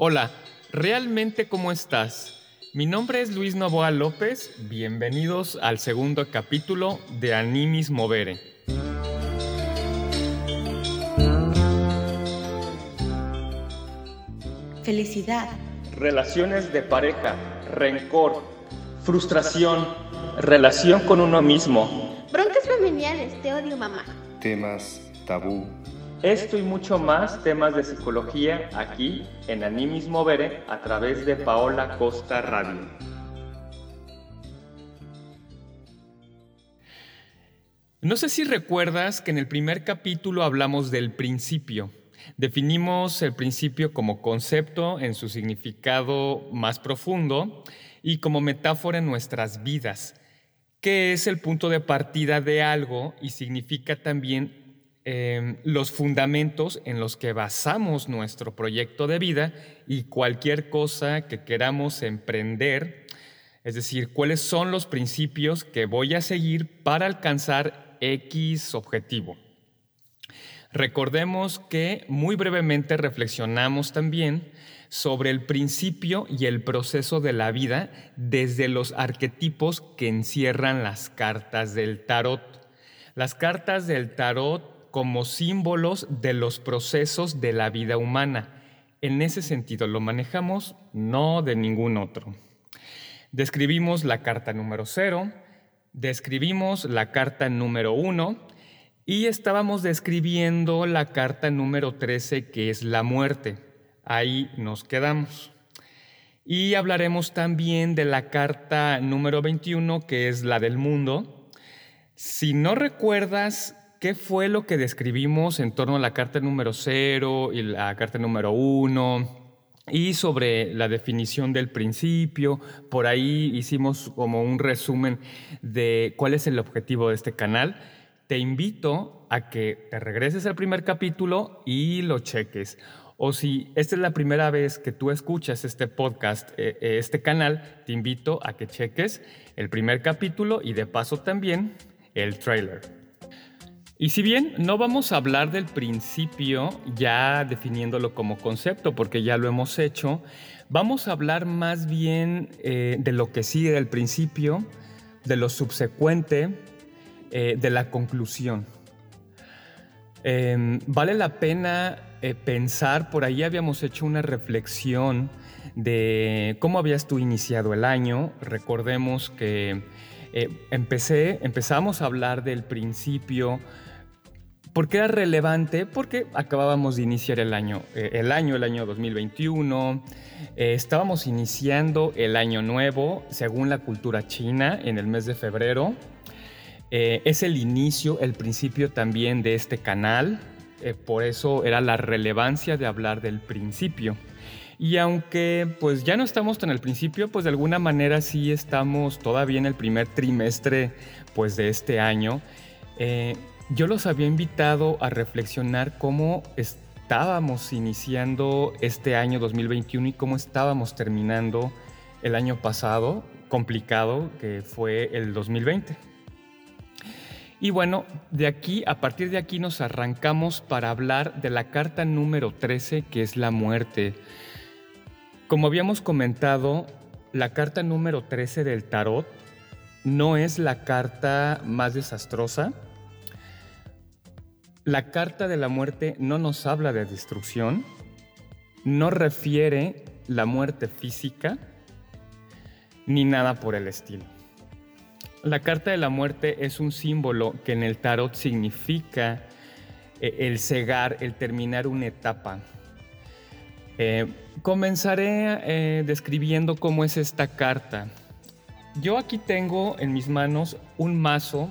Hola, ¿realmente cómo estás? Mi nombre es Luis Novoa López, bienvenidos al segundo capítulo de Animis Movere. Felicidad. Relaciones de pareja, rencor, frustración, relación con uno mismo. Broncas familiares, te odio mamá. Temas tabú. Esto y mucho más temas de psicología aquí en Animis Movere a través de Paola Costa Radio. No sé si recuerdas que en el primer capítulo hablamos del principio. Definimos el principio como concepto en su significado más profundo y como metáfora en nuestras vidas, que es el punto de partida de algo y significa también em, los fundamentos en los que basamos nuestro proyecto de vida y cualquier cosa que queramos emprender, es decir, cuáles son los principios que voy a seguir para alcanzar X objetivo. Recordemos que muy brevemente reflexionamos también sobre el principio y el proceso de la vida desde los arquetipos que encierran las cartas del tarot. Las cartas del tarot como símbolos de los procesos de la vida humana. En ese sentido lo manejamos, no de ningún otro. Describimos la carta número cero, describimos la carta número uno y estábamos describiendo la carta número 13 que es la muerte. Ahí nos quedamos. Y hablaremos también de la carta número 21 que es la del mundo. Si no recuerdas qué fue lo que describimos en torno a la carta número 0 y la carta número 1 y sobre la definición del principio. Por ahí hicimos como un resumen de cuál es el objetivo de este canal te invito a que te regreses al primer capítulo y lo cheques. O si esta es la primera vez que tú escuchas este podcast, eh, eh, este canal, te invito a que cheques el primer capítulo y de paso también el trailer. Y si bien no vamos a hablar del principio ya definiéndolo como concepto, porque ya lo hemos hecho, vamos a hablar más bien eh, de lo que sigue del principio, de lo subsecuente, eh, de la conclusión. Em, vale la pena eh, pensar, por ahí habíamos hecho una reflexión de cómo habías tú iniciado el año. Recordemos que empecé, empezamos a hablar del principio. ¿Por qué era relevante? Porque acabábamos de iniciar el año, el año, el año 2021. estábamos iniciando el año nuevo, según la cultura china, en el mes de febrero. Eh, es el inicio, el principio también de este canal, eh, por eso era la relevancia de hablar del principio. Y aunque pues ya no estamos tan al principio, pues de alguna manera sí estamos todavía en el primer trimestre pues de este año, eh, yo los había invitado a reflexionar cómo estábamos iniciando este año 2021 y cómo estábamos terminando el año pasado, complicado, que fue el 2020. Y bueno, de aquí, a partir de aquí nos arrancamos para hablar de la carta número 13, que es la muerte. Como habíamos comentado, la carta número 13 del tarot no es la carta más desastrosa. La carta de la muerte no nos habla de destrucción, no refiere la muerte física, ni nada por el estilo. La carta de la muerte es un símbolo que en el tarot significa eh, el cegar, el terminar una etapa. Eh, comenzaré eh, describiendo cómo es esta carta. Yo aquí tengo en mis manos un mazo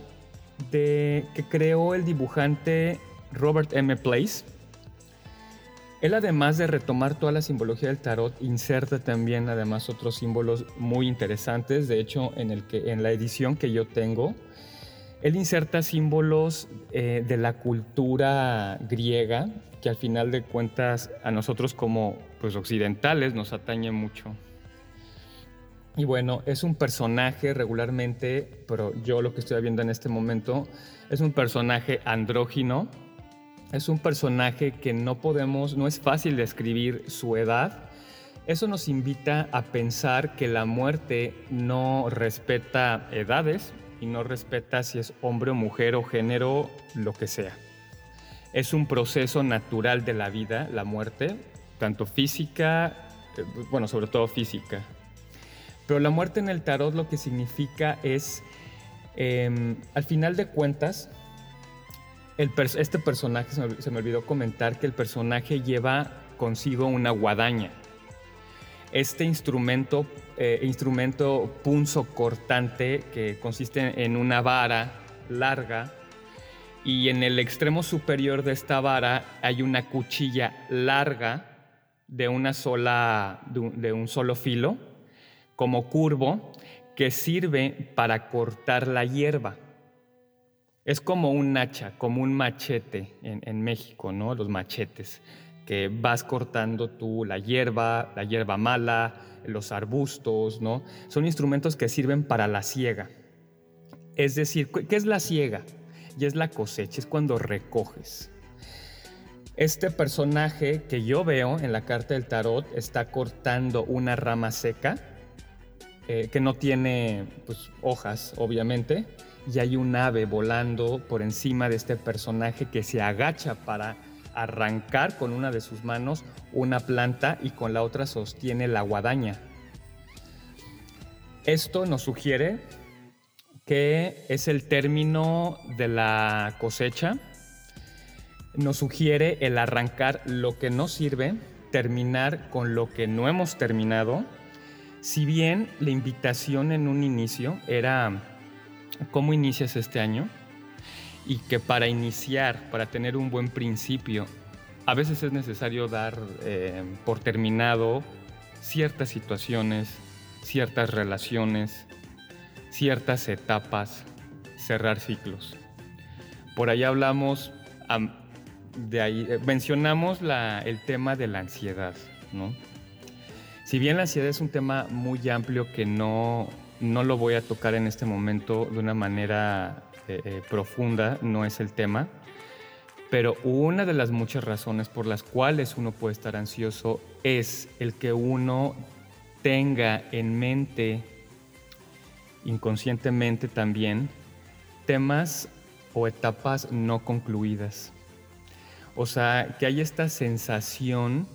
de, que creó el dibujante Robert M. Place él además de retomar toda la simbología del tarot, inserta también además otros símbolos muy interesantes. De hecho, en, el que, en la edición que yo tengo, él inserta símbolos eh, de la cultura griega que al final de cuentas a nosotros como pues, occidentales nos atañe mucho. Y bueno, es un personaje regularmente, pero yo lo que estoy viendo en este momento es un personaje andrógino, es un personaje que no podemos, no es fácil describir su edad, Eso nos invita a pensar que la muerte no respeta edades y no respeta si es hombre o mujer o género, lo que sea. Es un proceso natural de la vida, la muerte, tanto física, eh, bueno, sobre todo física. Pero la muerte en el tarot lo que significa es, em, al final de cuentas, este personaje, se me, olvidó comentar que el personaje lleva consigo una guadaña. Este instrumento, eh, instrumento punzo cortante que consiste en una vara larga y en el extremo superior de esta vara hay una cuchilla larga de una sola, de un solo filo, como curvo, que sirve para cortar la hierba. Es como un hacha, como un machete en, México, ¿no? Los machetes, que vas cortando tú la hierba, la hierba mala, los arbustos, ¿no? Son instrumentos que sirven para la siega. Es decir, ¿qué es la siega? Y es la cosecha, es cuando recoges. Este personaje que yo veo en la carta del tarot está cortando una rama seca, eh, que no tiene pues, hojas, obviamente, y hay un ave volando por encima de este personaje que se agacha para arrancar con una de sus manos una planta y con la otra sostiene la guadaña. Esto nos sugiere que es el término de la cosecha, nos sugiere el arrancar lo que no sirve, terminar con lo que no hemos terminado, si bien la invitación en un inicio era cómo inicias este año y que para iniciar, para tener un buen principio, a veces es necesario dar eh, por terminado ciertas situaciones, ciertas relaciones, ciertas etapas, cerrar ciclos. Por ahí hablamos, de ahí, eh, mencionamos el tema de la ansiedad, ¿no? Si bien la ansiedad es un tema muy amplio que no no lo voy a tocar en este momento de una manera eh, eh, profunda, no es el tema, pero una de las muchas razones por las cuales uno puede estar ansioso es el que uno tenga en mente, inconscientemente también, temas o etapas no concluidas. O sea, que hay esta sensación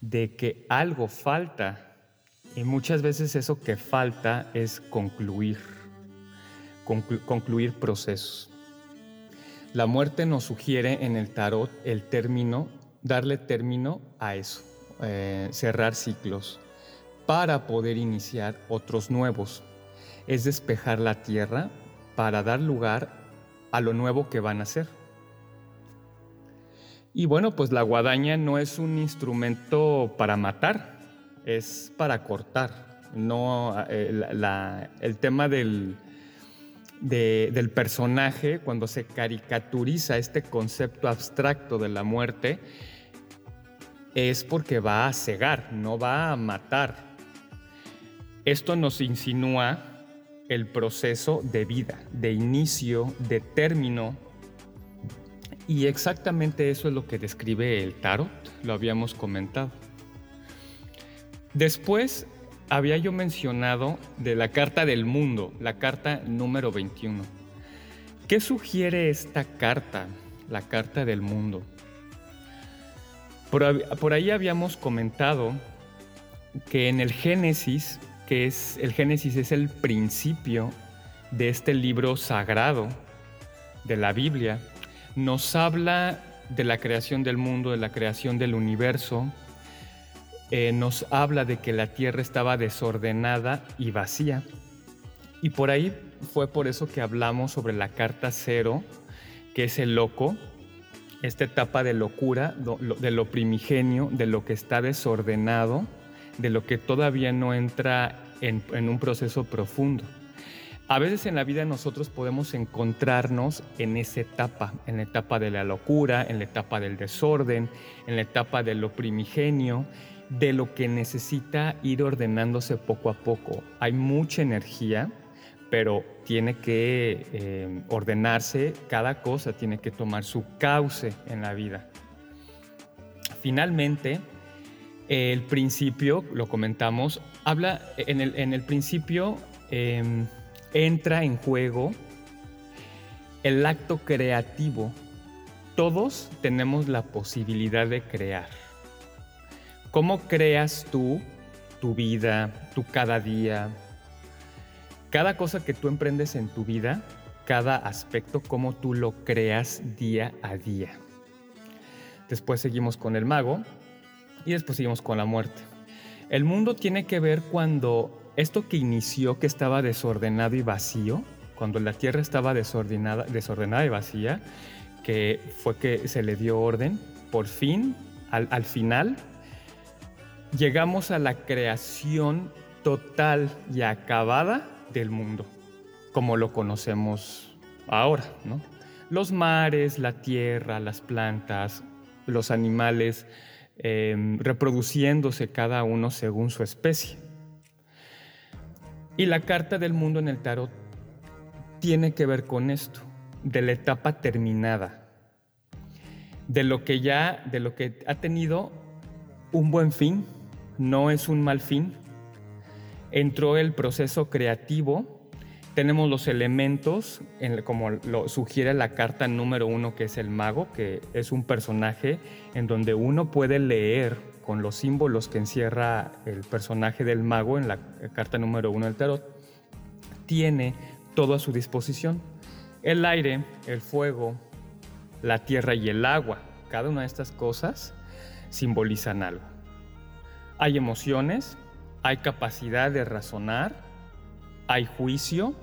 de que algo falta y muchas veces eso que falta es concluir, concluir procesos. La muerte nos sugiere en el tarot el término, darle término a eso, eh, cerrar ciclos, para poder iniciar otros nuevos. Es despejar la tierra para dar lugar a lo nuevo que van a ser. Y bueno, pues la guadaña no es un instrumento para matar, es para cortar. No, eh, el tema del, del personaje, cuando se caricaturiza este concepto abstracto de la muerte, es porque va a cegar, no va a matar. Esto nos insinúa el proceso de vida, de inicio, de término. Y exactamente eso es lo que describe el tarot, lo habíamos comentado. Después había yo mencionado de la Carta del Mundo, la carta número 21. ¿Qué sugiere esta carta, la Carta del Mundo? Por, ahí habíamos comentado que en el Génesis, que es el Génesis es el principio de este libro sagrado de la Biblia, nos habla de la creación del mundo, de la creación del universo, eh, nos habla de que la tierra estaba desordenada y vacía. Y por ahí fue por eso que hablamos sobre la carta cero, que es el loco, esta etapa de locura, de lo primigenio, de lo que está desordenado, de lo que todavía no entra en, en un proceso profundo. A veces en la vida nosotros podemos encontrarnos en esa etapa, en la etapa de la locura, en la etapa del desorden, en la etapa de lo primigenio, de lo que necesita ir ordenándose poco a poco. Hay mucha energía, pero tiene que eh, ordenarse, cada cosa tiene que tomar su cauce en la vida. Finalmente, el principio, lo comentamos, habla, en el, en el principio em, entra en juego el acto creativo. Todos tenemos la posibilidad de crear. ¿Cómo creas tú tu vida, tu cada día? Cada cosa que tú emprendes en tu vida, cada aspecto, cómo tú lo creas día a día. Después seguimos con el mago y después seguimos con la muerte. El mundo tiene que ver cuando esto que inició, que estaba desordenado y vacío, cuando la tierra estaba desordenada, desordenada y vacía, que fue que se le dio orden, por fin, al, al final, llegamos a la creación total y acabada del mundo, como lo conocemos ahora, ¿no? Los mares, la tierra, las plantas, los animales em, reproduciéndose cada uno según su especie. Y la carta del mundo en el tarot tiene que ver con esto, de la etapa terminada, de lo que ya, de lo que ha tenido un buen fin, no es un mal fin. Entró el proceso creativo tenemos los elementos, como lo sugiere la carta número uno, que es el mago, que es un personaje en donde uno puede leer con los símbolos que encierra el personaje del mago en la carta número uno del tarot, tiene todo a su disposición. El aire, el fuego, la tierra y el agua, cada una de estas cosas simbolizan algo. Hay emociones, hay capacidad de razonar, hay juicio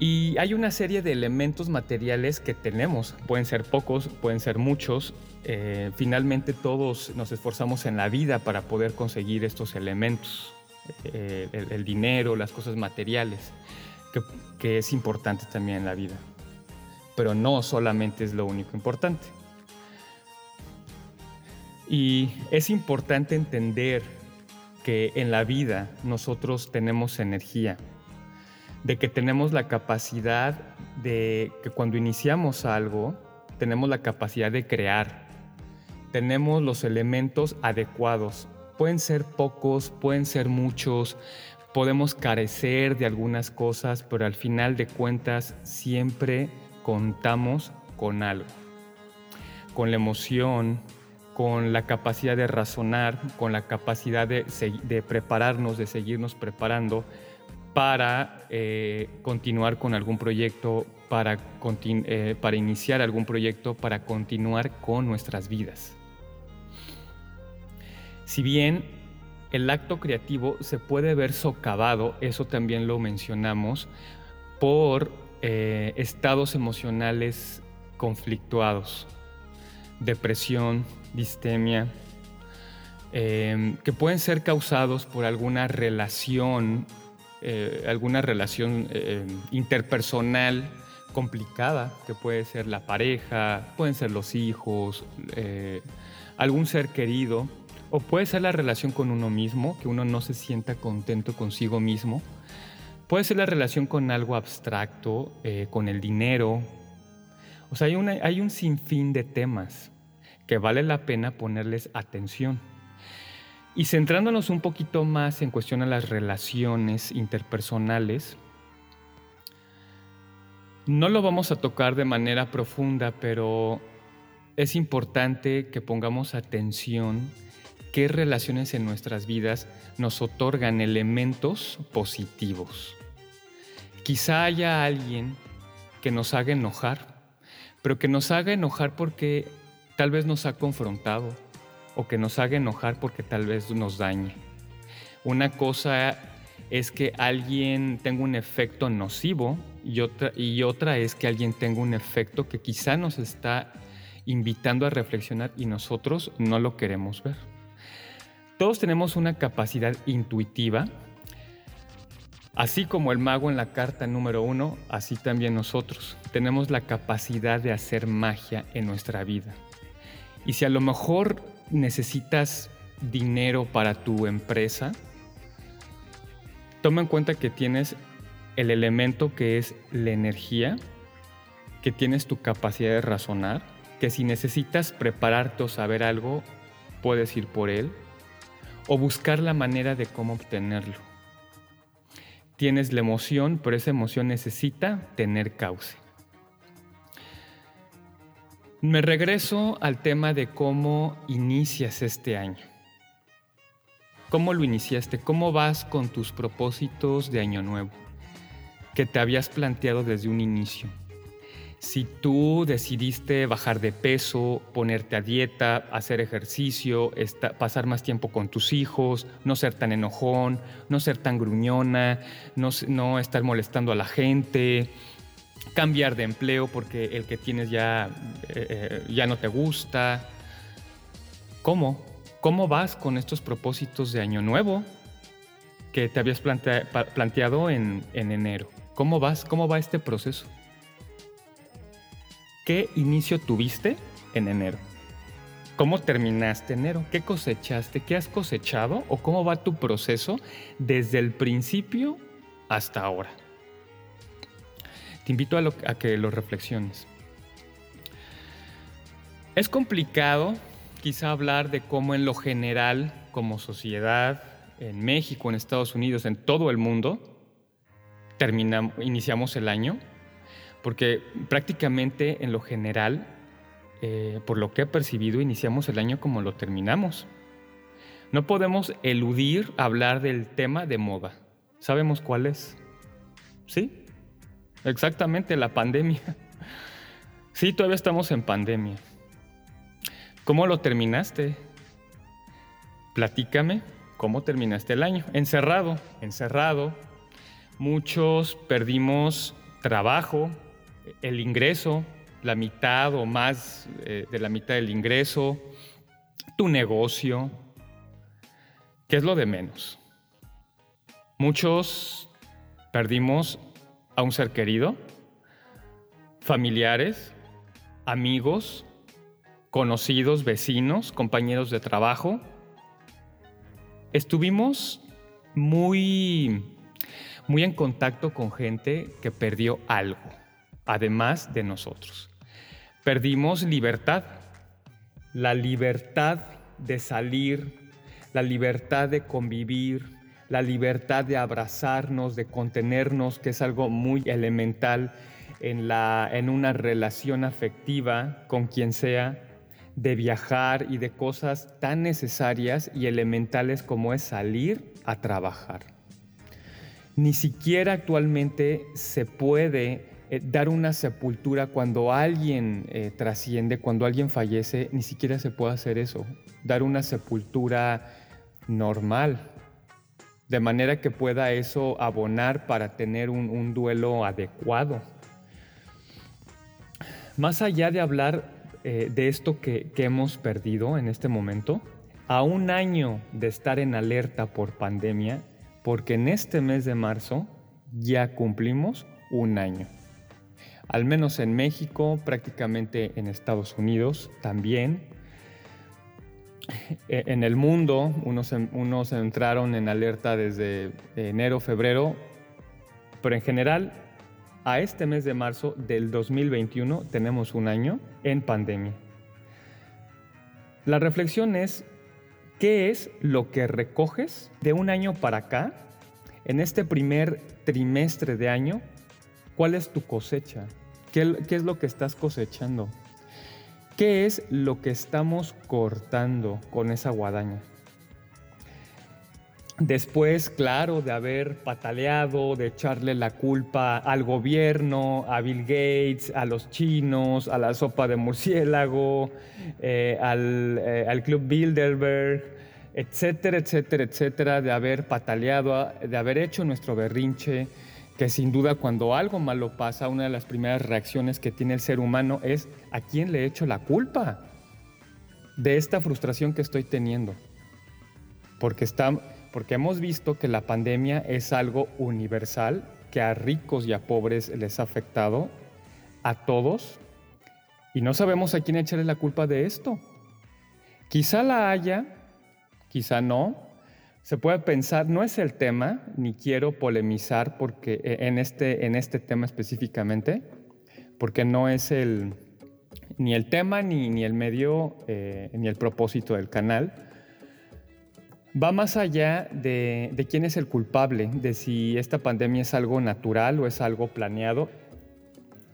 y hay una serie de elementos materiales que tenemos. Pueden ser pocos, pueden ser muchos. Eh, finalmente todos nos esforzamos en la vida para poder conseguir estos elementos. Eh, el, dinero, las cosas materiales, que, que es importante también en la vida. Pero no solamente es lo único importante. Y es importante entender que en la vida nosotros tenemos energía, de que tenemos la capacidad de que cuando iniciamos algo, tenemos la capacidad de crear, tenemos los elementos adecuados. Pueden ser pocos, pueden ser muchos, podemos carecer de algunas cosas, pero al final de cuentas siempre contamos con algo, con la emoción, con la capacidad de razonar, con la capacidad de, prepararnos, de seguirnos preparando para eh, continuar con algún proyecto, para, eh, para iniciar algún proyecto, para continuar con nuestras vidas. Si bien el acto creativo se puede ver socavado, eso también lo mencionamos, por eh, estados emocionales conflictuados, depresión, distemia, em, que pueden ser causados por alguna relación, eh, alguna relación em, interpersonal complicada, que puede ser la pareja, pueden ser los hijos, eh, algún ser querido, o puede ser la relación con uno mismo, que uno no se sienta contento consigo mismo. Puede ser la relación con algo abstracto, eh, con el dinero, o sea, hay, un sinfín de temas que vale la pena ponerles atención. Y centrándonos un poquito más en cuestión a las relaciones interpersonales, no lo vamos a tocar de manera profunda, pero es importante que pongamos atención qué relaciones en nuestras vidas nos otorgan elementos positivos. Quizá haya alguien que nos haga enojar pero que nos haga enojar porque tal vez nos ha confrontado o que nos haga enojar porque tal vez nos dañe. Una cosa es que alguien tenga un efecto nocivo y otra, y otra es que alguien tenga un efecto que quizá nos está invitando a reflexionar y nosotros no lo queremos ver. Todos tenemos una capacidad intuitiva Así como el mago en la carta número uno, así también nosotros tenemos la capacidad de hacer magia en nuestra vida. Y si a lo mejor necesitas dinero para tu empresa, toma en cuenta que tienes el elemento que es la energía, que tienes tu capacidad de razonar, que si necesitas prepararte o saber algo, puedes ir por él o buscar la manera de cómo obtenerlo. Tienes la emoción, pero esa emoción necesita tener cauce. Me regreso al tema de cómo inicias este año. ¿Cómo lo iniciaste? ¿Cómo vas con tus propósitos de año nuevo que te habías planteado desde un inicio? Si tú decidiste bajar de peso, ponerte a dieta, hacer ejercicio, pasar más tiempo con tus hijos, no ser tan enojón, no ser tan gruñona, no, estar molestando a la gente, cambiar de empleo porque el que tienes ya, eh, eh, ya no te gusta. ¿Cómo? ¿Cómo vas con estos propósitos de año nuevo que te habías planteado en, en enero? ¿Cómo vas? ¿Cómo va este proceso? ¿Qué inicio tuviste en enero? ¿Cómo terminaste enero? ¿Qué cosechaste? ¿Qué has cosechado? ¿O cómo va tu proceso desde el principio hasta ahora? Te invito a, que lo reflexiones. Es complicado quizá hablar de cómo en lo general, como sociedad, en México, en Estados Unidos, en todo el mundo, iniciamos el año porque prácticamente en lo general, eh, por lo que he percibido, iniciamos el año como lo terminamos. No podemos eludir hablar del tema de moda. ¿Sabemos cuál es? ¿Sí? Exactamente, la pandemia. Sí, todavía estamos en pandemia. ¿Cómo lo terminaste? Platícame cómo terminaste el año. Encerrado, encerrado. Muchos perdimos trabajo, el ingreso, la mitad o más eh, de la mitad del ingreso, tu negocio, ¿qué es lo de menos? Muchos perdimos a un ser querido, familiares, amigos, conocidos, vecinos, compañeros de trabajo. Estuvimos muy, muy en contacto con gente que perdió algo además de nosotros. Perdimos libertad, la libertad de salir, la libertad de convivir, la libertad de abrazarnos, de contenernos, que es algo muy elemental en, la, en una relación afectiva con quien sea, de viajar y de cosas tan necesarias y elementales como es salir a trabajar. Ni siquiera actualmente se puede eh, dar una sepultura cuando alguien eh, trasciende, cuando alguien fallece, ni siquiera se puede hacer eso. Dar una sepultura normal, de manera que pueda eso abonar para tener un, duelo adecuado. Más allá de hablar eh, de esto que, que hemos perdido en este momento, a un año de estar en alerta por pandemia, porque en este mes de marzo ya cumplimos un año al menos en México, prácticamente en Estados Unidos también. E, en el mundo, unos, unos entraron en alerta desde enero, febrero, pero en general, a este mes de marzo del 2021 tenemos un año en pandemia. La reflexión es, ¿qué es lo que recoges de un año para acá, en este primer trimestre de año, ¿Cuál es tu cosecha? ¿Qué, es lo que estás cosechando? ¿Qué es lo que estamos cortando con esa guadaña? Después, claro, de haber pataleado, de echarle la culpa al gobierno, a Bill Gates, a los chinos, a la sopa de murciélago, eh, al, eh, al, Club Bilderberg, etcétera, etcétera, etcétera, de haber pataleado, de haber hecho nuestro berrinche, que sin duda cuando algo malo pasa, una de las primeras reacciones que tiene el ser humano es ¿a quién le he hecho la culpa de esta frustración que estoy teniendo? Porque, está, porque hemos visto que la pandemia es algo universal, que a ricos y a pobres les ha afectado, a todos, y no sabemos a quién echarle la culpa de esto. Quizá la haya, quizá no, se puede pensar, no es el tema, ni quiero polemizar porque, e, en, este, en este tema específicamente, porque no es el, ni el tema, ni, ni el medio, eh, ni el propósito del canal. Va más allá de, de quién es el culpable, de si esta pandemia es algo natural o es algo planeado.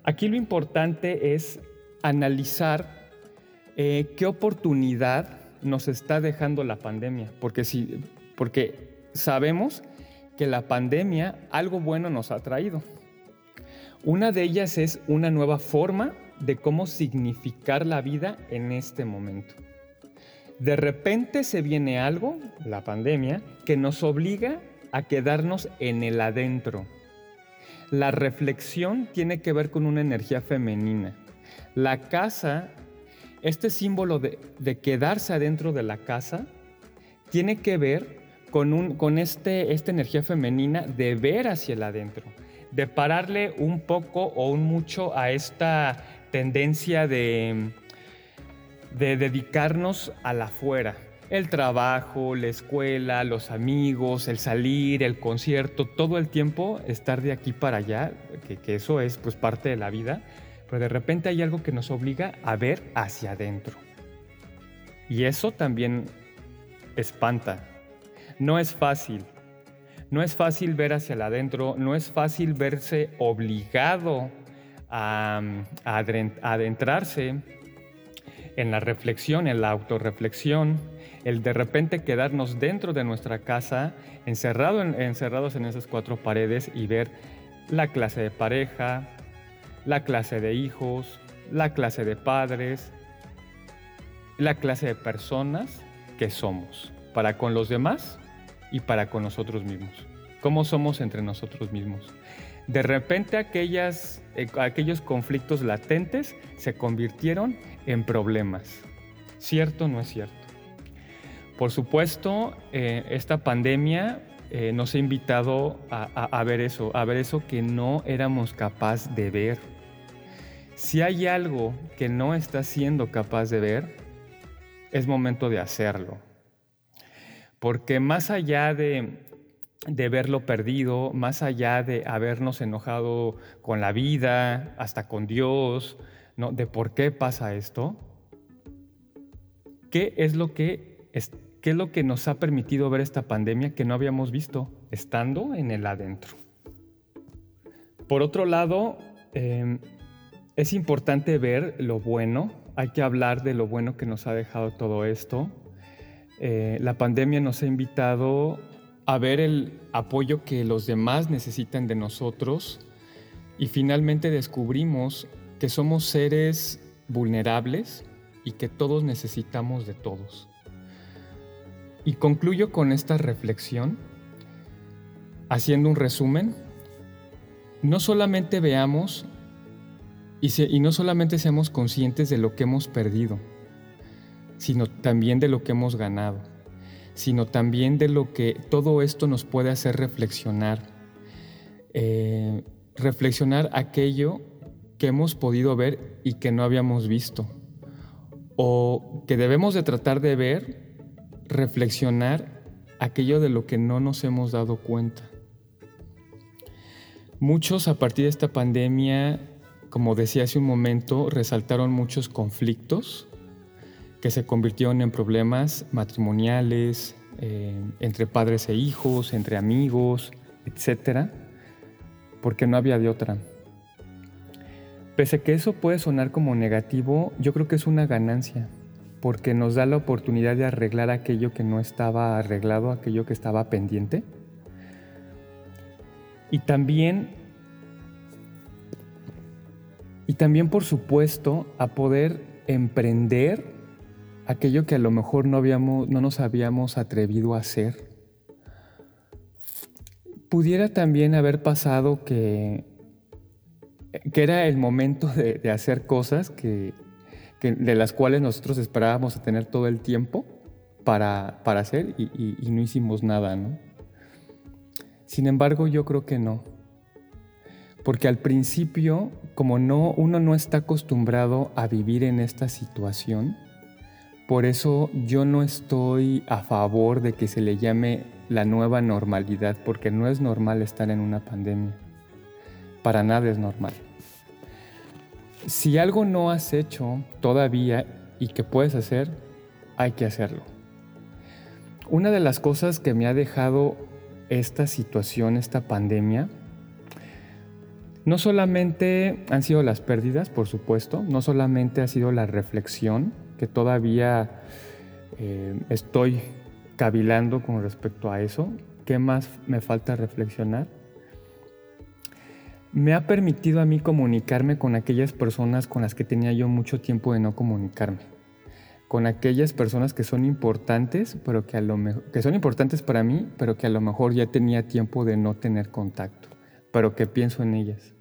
Aquí lo importante es analizar eh, qué oportunidad nos está dejando la pandemia, porque, si, porque sabemos que la pandemia algo bueno nos ha traído. Una de ellas es una nueva forma de cómo significar la vida en este momento. De repente se viene algo, la pandemia, que nos obliga a quedarnos en el adentro. La reflexión tiene que ver con una energía femenina. La casa, este símbolo de, quedarse adentro de la casa, tiene que ver con, un, con este, esta energía femenina de ver hacia el adentro, de pararle un poco o un mucho a esta tendencia de, de dedicarnos a la afuera. El trabajo, la escuela, los amigos, el salir, el concierto, todo el tiempo estar de aquí para allá, que, que eso es pues parte de la vida, pero de repente hay algo que nos obliga a ver hacia adentro. Y eso también espanta. No es fácil. No es fácil ver hacia el adentro, no es fácil verse obligado a, adentrarse en la reflexión, en la autorreflexión, el de repente quedarnos dentro de nuestra casa, encerrado encerrados en esas cuatro paredes y ver la clase de pareja, la clase de hijos, la clase de padres, la clase de personas que somos, para con los demás y para con nosotros mismos. ¿Cómo somos entre nosotros mismos? De repente aquellas, eh, aquellos conflictos latentes se convirtieron en problemas. ¿Cierto o no es cierto? Por supuesto, eh, esta pandemia eh, nos ha invitado a, ver eso, a ver eso que no éramos capaz de ver. Si hay algo que no está siendo capaz de ver, es momento de hacerlo. Porque más allá de, verlo perdido, más allá de habernos enojado con la vida, hasta con Dios, de por qué pasa esto, ¿qué es lo que, qué es lo que nos ha permitido ver esta pandemia que no habíamos visto estando en el adentro? Por otro lado, em, es importante ver lo bueno, hay que hablar de lo bueno que nos ha dejado todo esto. Eh, la pandemia nos ha invitado a ver el apoyo que los demás necesitan de nosotros y finalmente descubrimos que somos seres vulnerables y que todos necesitamos de todos. Y concluyo con esta reflexión haciendo un resumen. No solamente veamos y, no solamente seamos conscientes de lo que hemos perdido, sino también de lo que hemos ganado sino también de lo que todo esto nos puede hacer reflexionar. Eh, reflexionar aquello que hemos podido ver y que no habíamos visto. O que debemos de tratar de ver, reflexionar aquello de lo que no nos hemos dado cuenta. Muchos a partir de esta pandemia, como decía hace un momento, resaltaron muchos conflictos que se convirtieron en problemas matrimoniales, eh, entre padres e hijos, entre amigos, etc. Porque no había de otra. Pese a que eso puede sonar como negativo, yo creo que es una ganancia, porque nos da la oportunidad de arreglar aquello que no estaba arreglado, aquello que estaba pendiente. Y también, y también por supuesto, a poder emprender aquello que a lo mejor no, habíamos, no nos habíamos atrevido a hacer. Pudiera también haber pasado que, que era el momento de, hacer cosas que, de las cuales nosotros esperábamos tener todo el tiempo para, para hacer y, y, no hicimos nada, ¿no? Sin embargo, yo creo que no. Porque al principio, como no, uno no está acostumbrado a vivir en esta situación, por eso yo no estoy a favor de que se le llame la nueva normalidad, porque no es normal estar en una pandemia. Para nada es normal. Si algo no has hecho todavía y que puedes hacer, hay que hacerlo. Una de las cosas que me ha dejado esta situación, esta pandemia, no solamente han sido las pérdidas, por supuesto, no solamente ha sido la reflexión, que todavía eh, estoy cavilando con respecto a eso. ¿Qué más me falta reflexionar? Me ha permitido a mí comunicarme con aquellas personas con las que tenía yo mucho tiempo de no comunicarme. Con aquellas personas que son importantes, pero que, a lo que son importantes para mí, pero que a lo mejor ya tenía tiempo de no tener contacto, pero que pienso en ellas.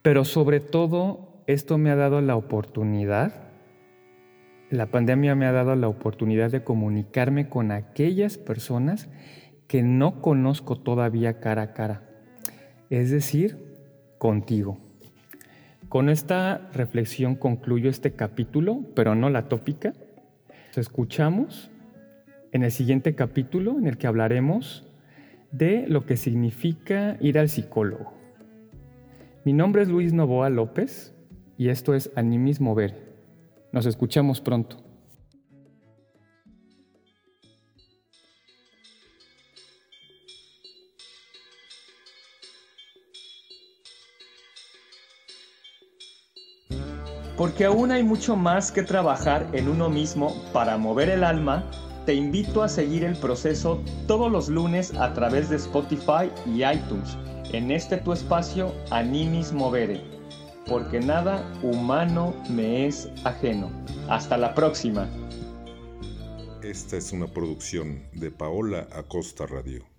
Pero sobre todo, esto me ha dado la oportunidad la pandemia me ha dado la oportunidad de comunicarme con aquellas personas que no conozco todavía cara a cara, es decir, contigo. Con esta reflexión concluyo este capítulo, pero no la tópica. Escuchamos en el siguiente capítulo en el que hablaremos de lo que significa ir al psicólogo. Mi nombre es Luis Novoa López y esto es Animismo Ver. Nos escuchamos pronto. Porque aún hay mucho más que trabajar en uno mismo para mover el alma, te invito a seguir el proceso todos los lunes a través de Spotify y iTunes, en este tu espacio Animis Movere porque nada humano me es ajeno. Hasta la próxima. Esta es una producción de Paola Acosta Radio.